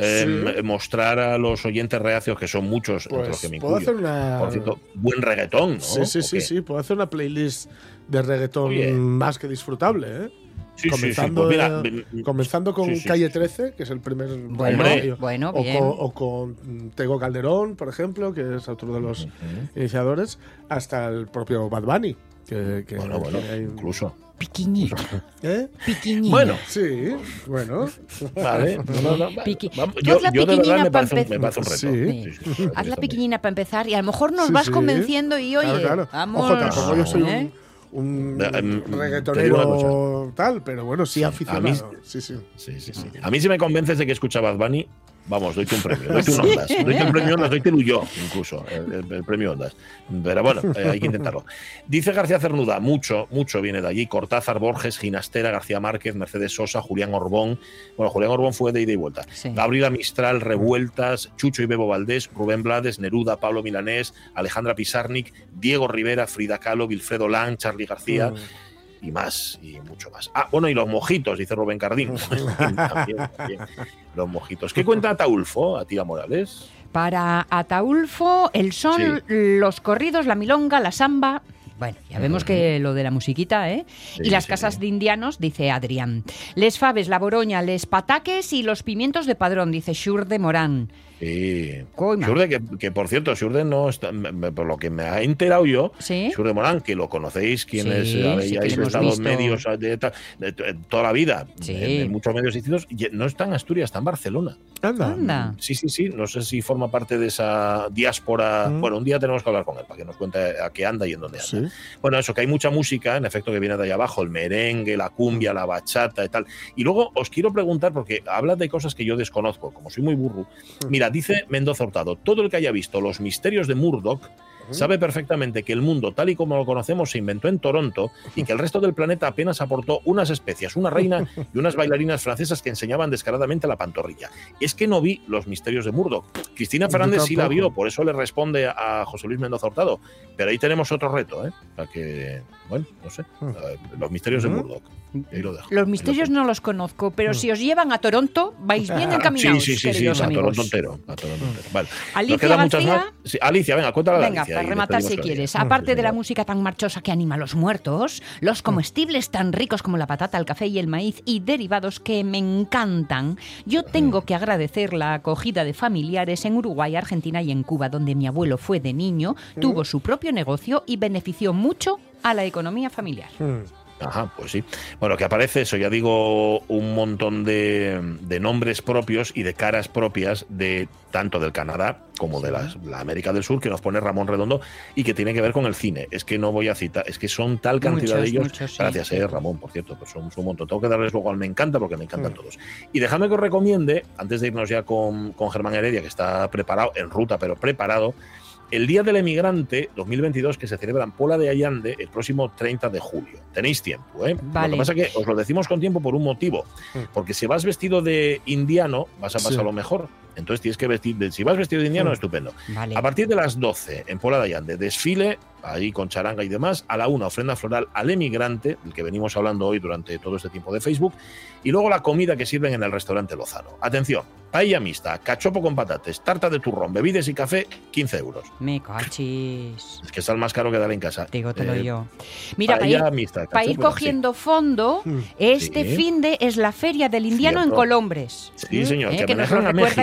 eh, Sí. mostrar a los oyentes reacios, que son muchos, entre los Pues que me puedo incluyo. hacer una. Por cierto, buen reggaetón, ¿no? Sí, sí, ¿O sí, sí. Puedo hacer una playlist de reggaetón Oye. más que disfrutable, ¿eh? Sí, sí, sí, comenzando, pues mira, comenzando con sí, sí, Calle sí. 13, que es el primer. Bueno, o, bien. con, o con Tego Calderón, por ejemplo, que es autor de los iniciadores, hasta el propio Bad Bunny. Que, que- Bueno, bueno, hay- incluso. Piquiñito, [LAUGHS] ¿Eh? piquiñito. Bueno, Sí, bueno. vale. [LAUGHS] No, no, no, Piqui- vamos, Tú yo, haz la yo piquiñina me pa' parece, un, empe- me parece un reto. Sí. Sí, sí, sí, Haz la pequeñina para empezar y a lo mejor nos Sí, vas sí. convenciendo y oye, Claro, claro. vamos. Ojo, tampoco yo soy ¿eh? un, un em, reggaetonero tal, pero bueno, sí, Sí, a aficionado. mí- sí, sí. Sí, sí, sí. A mí si me convences de que escucha Bad Bunny, vamos, doy un premio. Doy un Ondas. Doy un premio Ondas, doy un yo, incluso, el, premio Ondas. Pero bueno, eh, hay que intentarlo. Dice García Cernuda, mucho, mucho viene de allí. Cortázar, Borges, Ginastera, García Márquez, Mercedes Sosa, Julián Orbón. Bueno, Julián Orbón fue de ida y vuelta. Sí. Gabriela Mistral, Revueltas, Chucho y Bebo Valdés, Rubén Blades, Neruda, Pablo Milanés, Alejandra Pizarnik, Diego Rivera, Frida Kahlo, Wilfredo Lang, Charlie García Mm. Y más, y mucho más. Ah, bueno, y los mojitos, dice Rubén Cardín. [LAUGHS] [LAUGHS] También, también. Los mojitos. ¿Qué cuenta Ataulfo, a Tía Morales? Para Ataulfo, el son, los corridos, la milonga, la samba. Bueno, ya vemos que lo de la musiquita, ¿eh? Sí, y las sí, casas sí. de indianos, dice Adrián. Les faves, la boroña, les pataques y los pimientos de padrón, dice Shur de Morán. Sí. Coima. Surde, que, que, por cierto, Surde no está, por lo que me ha enterado yo, ¿Sí? Surde Morán, que lo conocéis, quienes Sí, eh, sí habéis hemos estado en medios de, ta- de- de toda la vida, Sí. en, en muchos medios distintos, no está en Asturias, está en Barcelona. Anda. Anda. Sí, sí, sí. No sé si forma parte de esa diáspora. Mm. Bueno, un día tenemos que hablar con él para que nos cuente a qué anda y en dónde anda. Sí. Bueno, eso, que hay mucha música, en efecto, que viene de allá abajo, el merengue, la cumbia, la bachata y tal. Y luego os quiero preguntar, porque hablas de cosas que yo desconozco, como soy muy burro. Mira, dice Mendoza Hurtado, todo el que haya visto los misterios de Murdoch sabe perfectamente que el mundo, tal y como lo conocemos, se inventó en Toronto y que el resto del planeta apenas aportó unas especias, una reina y unas bailarinas francesas que enseñaban descaradamente la pantorrilla. Es que no vi los misterios de Murdoch. Cristina Fernández sí la vio, por eso le responde a José Luis Mendoza Hurtado. Pero ahí tenemos otro reto, ¿eh? O sea que, bueno, no sé. Hmm. Los misterios de. Murdoch. Ahí lo dejo. Los misterios lo no los conozco, pero Mm. si os llevan a Toronto, vais bien Ah, encaminados, Sí, sí, sí, sí, a. Toronto entero. A Toronto entero. Vale. Alicia García. más. Sí, Alicia, venga, cuéntala Venga, Alicia. para rematar si quieres. Sí, Aparte de la música tan marchosa que anima a los muertos, los comestibles tan ricos como la patata, el café y el maíz y derivados que me encantan, yo tengo que agradecer la acogida de familiares en Uruguay, Argentina y en Cuba, donde mi abuelo fue de niño, tuvo su propio negocio y benefició mucho a la economía familiar. Ajá, pues sí. Bueno, que aparece eso, ya digo, un montón de, de nombres propios y de caras propias de tanto del Canadá como de las- la América del Sur que nos pone Ramón Redondo y que tiene que ver con el cine. Es que no voy a citar, es que son tal cantidad de ellos. muchos, sí. Gracias, eh, Ramón, por cierto, pues son, son un montón. Tengo que darles luego al me encanta porque me encantan Mm. todos. Y dejadme que os recomiende, antes de irnos ya con, con Germán Heredia, que está preparado, en ruta, pero preparado, el Día del Emigrante 2022 que se celebra en Pola de Allande el próximo 30 de julio. Tenéis tiempo, ¿eh? Lo Vale. que pasa es que os lo decimos con tiempo por un motivo. Mm. Porque si vas vestido de indiano, vas a pasar Sí. lo mejor. Entonces tienes que vestir, de- si vas vestido de indiano, Mm. estupendo. Vale. A partir de las 12, en Pola de desfile, ahí con charanga y demás, a la una, ofrenda floral al emigrante, del que venimos hablando hoy durante todo este tiempo de Facebook, y luego la comida que sirven en el restaurante Lozano. Atención, paella mixta, cachopo con patates, tarta de turrón, bebidas y café, 15 euros. Me cachis. [LAUGHS] Es que está más caro que dar en casa. Dígotelo Eh, yo. Mira, para paella ir, mixta, pa' ir cogiendo fondo, Mm. este Sí. fin de es la feria del indiano en. Colombres. Sí, señor, Eh, que que nos recuerda México.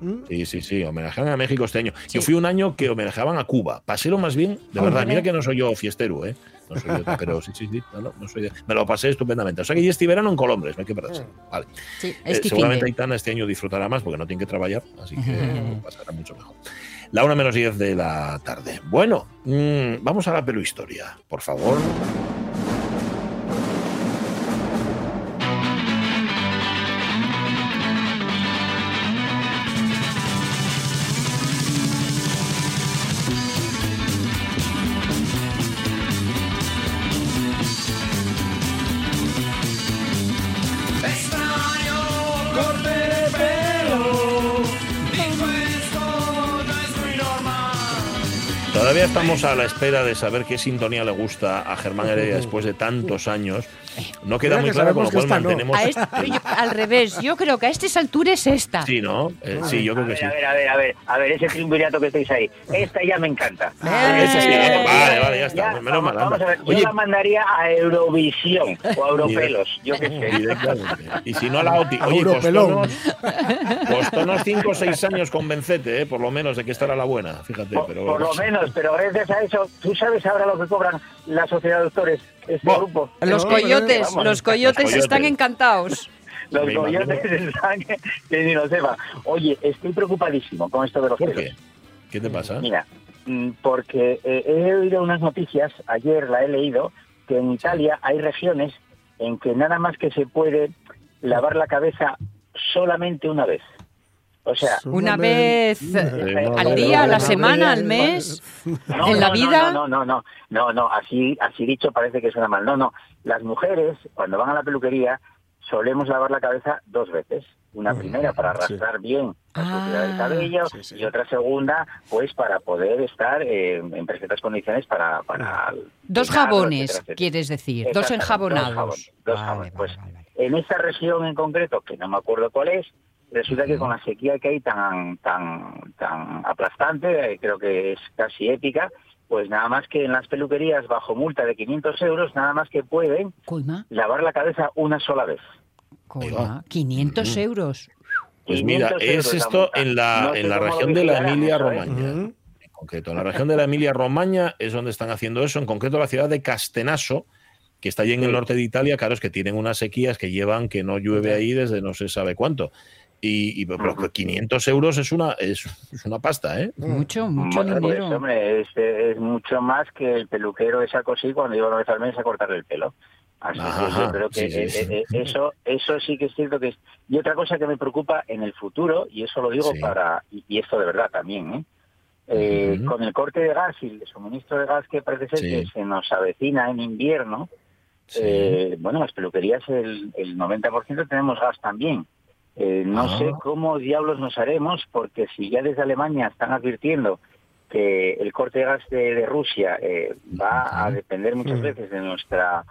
¿Mm? Sí, sí, sí, homenajean a México este año. Sí. Yo fui un año que homenajeaban a Cuba. Pasé lo más bien, de verdad. Hombre. Mira que no soy yo fiestero, ¿eh? No soy yo, pero sí, sí, sí. No, no, no soy de- Me lo pasé estupendamente. O sea que ya este verano en Colombres, no hay que perderse. Vale. Sí, Eh, es que seguramente Aitana este año disfrutará más porque no tiene que trabajar, así que [LAUGHS] pasará mucho mejor. La una menos 10 de la tarde. Bueno, mm, vamos a la peluhistoria, por favor. Estamos a la espera de saber qué sintonía le gusta a Germán Heredia después de tantos años. [LAUGHS] No queda Mira muy que claro, con lo cual no. mantenemos. Este- yo- al revés, yo creo que a estas alturas es esta. Sí, ¿no? Eh, sí, yo A creo que ver, sí. a ver, a ver, a ver, a ver, ese triunvirato que estáis ahí. Esta ya me encanta. Eh, sí, Eh, vale, vale, ya está. Ya, Menos vamos, mal, vamos a ver, yo Oye, la mandaría a Eurovisión o a Europelos, [LAUGHS] yo qué sé. Y si no a la OTI. Oye, Europelón. costónos, costónos 5 o 6 años convencete, ¿eh? por lo menos, de que esta era la buena. Fíjate, Por, pero. por lo menos, pero gracias a eso, ¿tú sabes ahora lo que cobran la sociedad de doctores, este grupo? Los coyotes, vamos, los coyotes los están encantados. [LAUGHS] Los Me coyotes [LAUGHS] están que, ni lo sepa. Oye, estoy preocupadísimo con esto de los ¿Por qué? ¿Qué te pasa? Mira, mm, porque eh, he oído unas noticias, ayer la he leído, que en Italia hay regiones en que nada más que se puede lavar la cabeza solamente una vez. O sea, Una vez Eh, al no, día, a no, la no, semana, no, al mes, no, en la no, vida. No, no, no, no, no, no, así, así dicho parece que suena mal. No, no, las mujeres cuando van a la peluquería solemos lavar la cabeza dos veces. Una primera para sí. arrastrar bien la suciedad del Ah. cabello Sí, sí. y otra segunda pues para poder estar eh, en perfectas condiciones para... para Dos jabones, etcétera, quieres decir, dos enjabonados. Dos jabones. dos Vale, jabones. vale, Pues vale, en esa región en concreto, que no me acuerdo cuál es, resulta que con la sequía que hay tan tan tan aplastante, eh, creo que es casi épica, pues nada más que en las peluquerías bajo multa de 500 euros, nada más que pueden Coima, lavar la cabeza una sola vez. coima, 500 euros. Pues mira, 500 es esto en la, No en la región de la vigilarán Emilia eso, ¿eh? En concreto, en la región de la Emilia Romagna es donde están haciendo eso, en concreto la ciudad de Castenaso, que está allí en el norte de Italia, claro, es que tienen unas sequías que llevan que no llueve ahí desde no se sabe cuánto. Y, y- pero que 500 euros es una, es, es una pasta, ¿eh? Mucho, mucho Bueno, pues, dinero. hombre, es, es mucho más que el peluquero de Sarkozy cuando iba una vez al mes a cortarle el pelo. Así que yo creo que sí, sí, sí. eh, eh, eso eso sí que es cierto que es... Y otra cosa que me preocupa en el futuro, y eso lo digo Sí. para... Y, y esto de verdad también, ¿eh? Eh. Con el corte de gas y el suministro de gas que parece ser Sí. que se nos avecina en invierno, Sí. eh, bueno, las peluquerías el, el 90% tenemos gas también. Eh, no Ah. sé cómo diablos nos haremos, porque si ya desde Alemania están advirtiendo que el corte de gas de, de Rusia eh, va a depender muchas Mm. veces de nuestra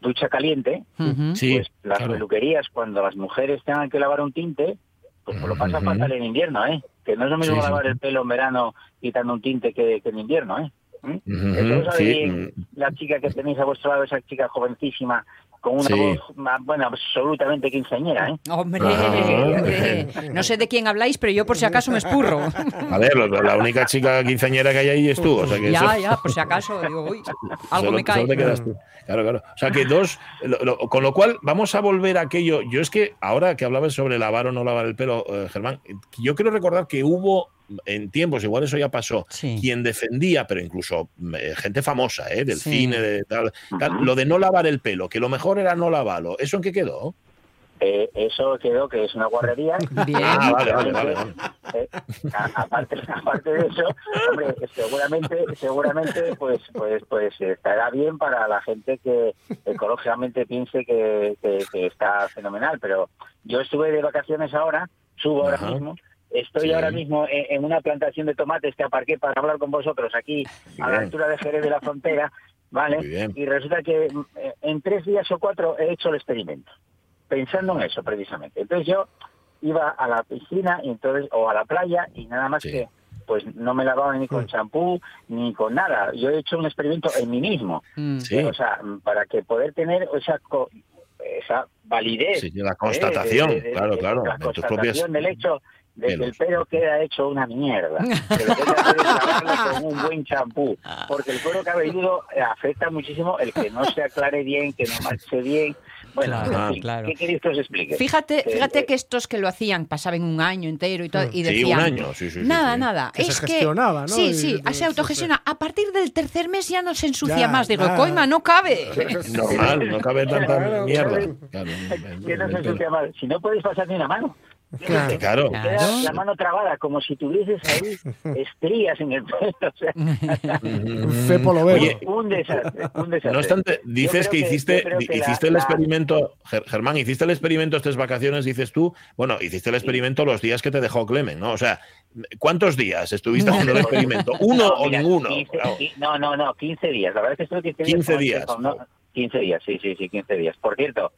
ducha caliente, Ujú. Sí, pues las claro. peluquerías, cuando las mujeres tengan que lavar un tinte, pues lo pasan fatal en invierno, ¿eh? Que no es lo mismo Sí, sí. lavar el pelo en verano quitando un tinte que, que en invierno, ¿eh? ¿Mm? Ujú, Eso lo sabe sí, bien la chica que tenéis a vuestro lado, esa chica jovencísima, con una Sí. voz, bueno, absolutamente quinceañera, ¿eh? Hombre, Ajá. hombre, no sé de quién habláis, pero yo por si acaso me espurro. A ver, la única chica quinceañera que hay ahí es tú. O sea que Ya, eso- ya, por si acaso, digo, uy, algo Solo- me cae. solo te quedas tú. Claro, claro. O sea que dos. lo- lo- con lo cual, vamos a volver a aquello. Yo es que ahora que hablabas sobre lavar o no lavar el pelo, eh, Germán, yo quiero recordar que hubo en tiempos, igual eso ya pasó, Sí. quien defendía, pero incluso eh, gente famosa, eh, del Sí. cine, de tal, lo de no lavar el pelo, que lo mejor era no lavarlo. ¿Eso en qué quedó? Eh, eso quedó que es una guarrería. [LAUGHS] Bien. Ah, vale, vale, vale. vale. Eh, a- aparte, [LAUGHS] aparte de eso, hombre, seguramente, seguramente, pues, pues, pues estará bien para la gente que ecológicamente piense que, que- que está fenomenal. Pero yo estuve de vacaciones ahora, subo ahora mismo Estoy Sí. ahora mismo en, en una plantación de tomates que aparqué para hablar con vosotros aquí a la altura de Jerez de la Frontera, ¿vale? Y resulta que mm, eh, en tres días o cuatro he hecho el experimento, pensando en eso precisamente. Entonces yo iba a la piscina y entonces o a la playa y nada más Sí. que pues no me lavaba ni con champú ni con nada. Yo he hecho un experimento en mí mismo. Mm. Sí. O sea, para que poder tener esa co- esa validez. Sí, la ¿eh? constatación, De- de- de- claro, de- claro, La constatación propias del hecho de que el pelo queda hecho una mierda. Que hay que lavarlo con un buen champú. Porque el cuero cabelludo eh, afecta muchísimo el que no se aclare bien, que no marche bien. Bueno, Claro, en fin, claro. ¿qué queréis que os explique? Fíjate, Eh, fíjate eh, que estos que lo hacían pasaban un año entero y todo y Sí, decían un año, sí, sí, nada, sí. nada, Que se es que gestionaba, ¿no? sí, Y- sí, sí, se autogestiona. A partir del tercer mes ya no se ensucia Ya, más. Digo, ya. coima, no cabe. [LAUGHS] Normal, no cabe tanta mierda. claro. Claro, que no se ensucia mal. Si no podéis pasar ni una mano. Claro. La mano trabada, como si tuvieses ahí [LAUGHS] estrías en el pelo. O sea. Oye, un desastre, un desastre. No obstante, dices que hiciste, la- hiciste el la- experimento, Ger- Germán, hiciste el experimento estas vacaciones, dices tú, bueno, hiciste el experimento los días que te dejó Clemen, ¿no? O sea, ¿cuántos días estuviste haciendo el experimento? ¿Uno No, o mira, ninguno? 15 Claro. qui- no, no, no, 15 días. La verdad es que estuve 15 días. 15 con- días. con- no, 15 días, sí, sí, sí, 15 días. Por cierto,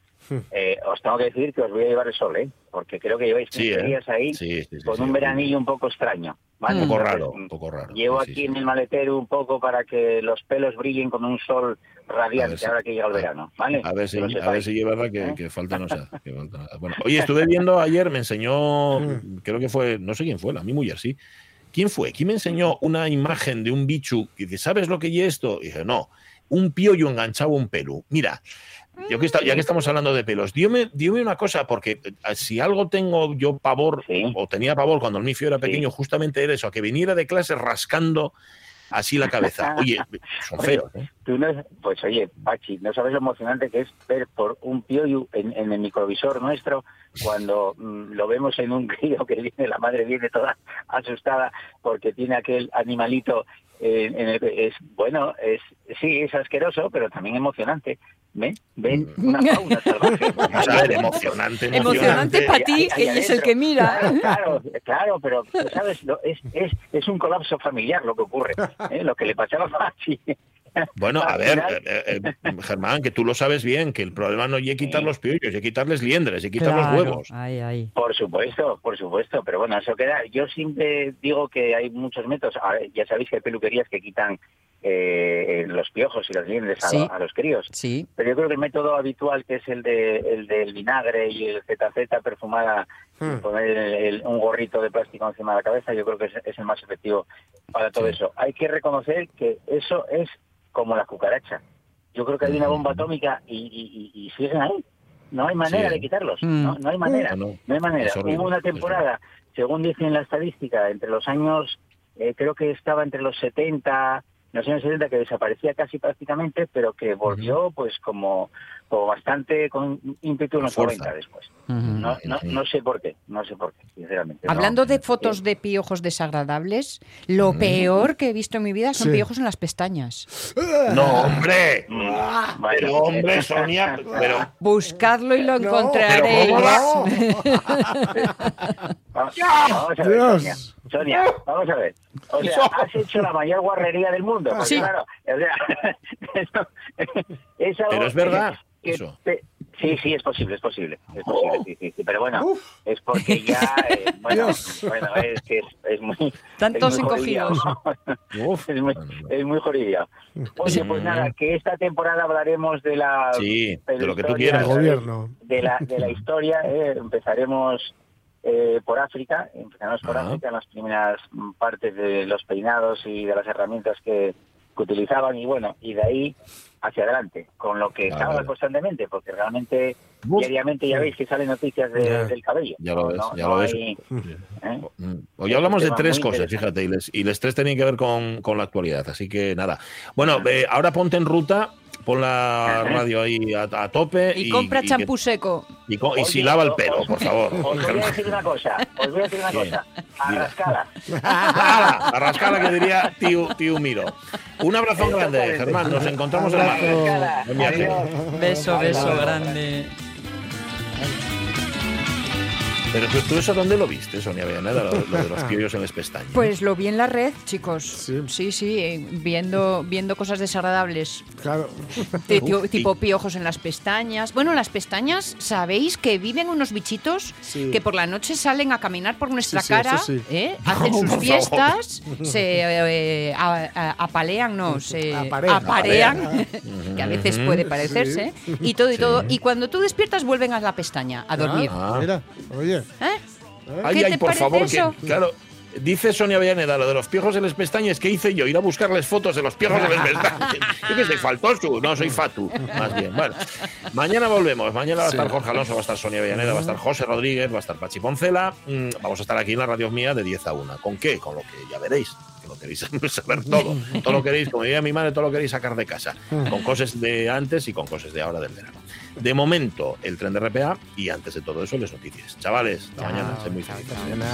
eh, os tengo que decir que os voy a llevar el sol, ¿eh? Porque creo que lleváis 15 Sí, ¿eh? días ahí Sí, sí, sí, con un veranillo un poco extraño. ¿vale? Un poco raro, mm, un poco raro. Llevo aquí en el maletero un poco para que los pelos brillen con un sol radiante si- ahora que llega el verano, ¿vale? A ver si, Que lo a ver sepáis. si es verdad que, ¿Eh? que falta no sé. que falta nada. Bueno, oye, estuve viendo ayer, me enseñó, creo que fue, no sé quién fue, la mi mujer, sí. ¿Quién fue? ¿Quién me enseñó una imagen de un bichu? Y dice, ¿sabes lo que es esto? Y dije, no, un piollo enganchado a un pelo. Mira, yo que está- ya que estamos hablando de pelos, dime, dime una cosa, porque eh, si algo tengo yo pavor, Sí. o tenía pavor cuando el mifio era pequeño, justamente era eso, a que viniera de clase rascando así la cabeza. [LAUGHS] Oye, son feos, ¿eh? Tú no, pues oye, Pachi, no sabes lo emocionante que es ver por un piollo en, en el microvisor nuestro cuando mm, lo vemos en un [LAUGHS] crío que viene, la madre viene toda asustada porque tiene aquel animalito eh, en el que es bueno, es sí, es asqueroso, pero también emocionante. ¿Ven? ¿Ven? Una fauna [LAUGHS] salvaje. Vamos a ver, emocionante, Emocionante emocionante. para ti, que es el que mira. Claro, claro, claro, pero tú sabes, lo- es, es, es un colapso familiar lo que ocurre, ¿eh? lo que le pasaba a Pachi. Bueno, a ver, eh, eh, [LAUGHS] Germán, que tú lo sabes bien, que el problema no es quitar los piollos, es quitarles liendres, y quitar los huevos. Ay, ay. Por supuesto, por supuesto, pero bueno, eso queda. Yo siempre digo que hay muchos métodos. Ver, ya sabéis que hay peluquerías que quitan eh, los piojos y los liendres a, Sí. a los críos. Sí. Pero yo creo que el método habitual, que es el, de, el del vinagre y el ZZ perfumada, y poner el- el- un gorrito de plástico encima de la cabeza, yo creo que es, es el más efectivo para todo Sí. eso. Hay que reconocer que eso es como la cucaracha. Yo creo que hay una bomba atómica y, y- y- y siguen ahí. No hay manera Sí. de quitarlos. Mm. No, no hay manera. No, no. No hay manera. Hubo una temporada, según dice en la estadística, entre los años, eh, creo que estaba entre los 70, los años 70, que desaparecía casi prácticamente, pero que volvió pues como, como bastante con ímpetu en los Fuerza. 90 después. Ujú. No, no, no sé por qué, no sé por qué, sinceramente. no. Hablando de fotos de piojos desagradables, lo peor que he visto en mi vida son Sí. piojos en las pestañas. No, hombre. Mm, Pero, hombre, Sonia, pero. Buscarlo y lo No, encontraréis. pero Vamos, [LAUGHS] vamos a ver, Dios. Sonia. Sonia, vamos a ver. O sea, has hecho la mayor guarrería del mundo. porque, Sí. claro, o sea, [LAUGHS] eso- es algo Pero es verdad, que eso. te- sí, sí, es posible, es posible. Es posible, sí, sí, sí, Pero bueno, Uf. es porque ya. eh, [LAUGHS] bueno, bueno, es que es, es muy. Tantos encogidos. [LAUGHS] es muy, es muy jodido. Oye, pues nada, que esta temporada hablaremos de la. Sí, de lo que tú quieras. gobierno. de la, de la historia. eh, empezaremos eh, por África, empezaremos por. África en las primeras mm, partes de los peinados y de las herramientas que, que utilizaban y bueno, y de ahí hacia adelante, con lo que vale. constantemente, porque realmente Uf. diariamente ya veis que salen noticias de- Ya. del cabello. Ya lo ves, No- ya no lo ves. hay, ¿eh? Mm. Hoy hablamos Es de tres cosas, fíjate, y les, y les tres tenían que ver con, con la actualidad, así que nada. Bueno, eh, ahora ponte en ruta, pon la radio ahí a, a tope Y compra champú seco. y, co- y Oye, si lava el pelo, os- por favor. Os voy a decir una cosa, os voy a decir una cosa, a Diga. rascala. ¡Hala! A rascala que diría tío, tío Miro. Un abrazo grande. Germán. Nos encontramos viaje. Adiós. Beso, beso grande. Pero tú, tú eso dónde lo viste, Sonia Villaneda, lo, lo de los piollos en las pestañas. Pues lo vi en la red, chicos. Sí, sí, eh, viendo, viendo cosas desagradables. Claro. De- tío- tipo piojos en las pestañas. Bueno, las pestañas, ¿sabéis que viven unos bichitos Sí. que por la noche salen a caminar por nuestra Sí, sí, cara? sí. ¿eh? Hacen sus fiestas, se eh, a- a- apalean, no, se Aparean. aparean, [LAUGHS] que a veces puede parecerse, Sí. y todo y Sí. todo. Y cuando tú despiertas vuelven a la pestaña, a dormir. Ah, mira, oye. ¿Eh? Ay, ¿Qué ay, te por favor, eso? que, claro. Dice Sonia Villaneda, lo de los piojos en las pestañas, ¿qué hice yo? Ir a buscarles fotos de los piojos en las pestañas. [LAUGHS] Yo que soy faltoso, no soy fatu, más bien. Bueno, mañana volvemos. Mañana va a estar Jorge Alonso, va a estar Sonia Villaneda, va a estar José Rodríguez, va a estar Pachi Poncela. Mm, Vamos a estar aquí en la radio mía de 10 a 1. ¿Con qué? Con lo que ya veréis. Que lo queréis [LAUGHS] saber todo. Todo lo queréis, como diría mi madre, todo lo queréis sacar de casa. Con cosas de antes y con cosas de ahora del verano. De momento, el tren de RPA y antes de todo eso, las noticias. Chavales, hasta mañana. Sed muy. Mañana.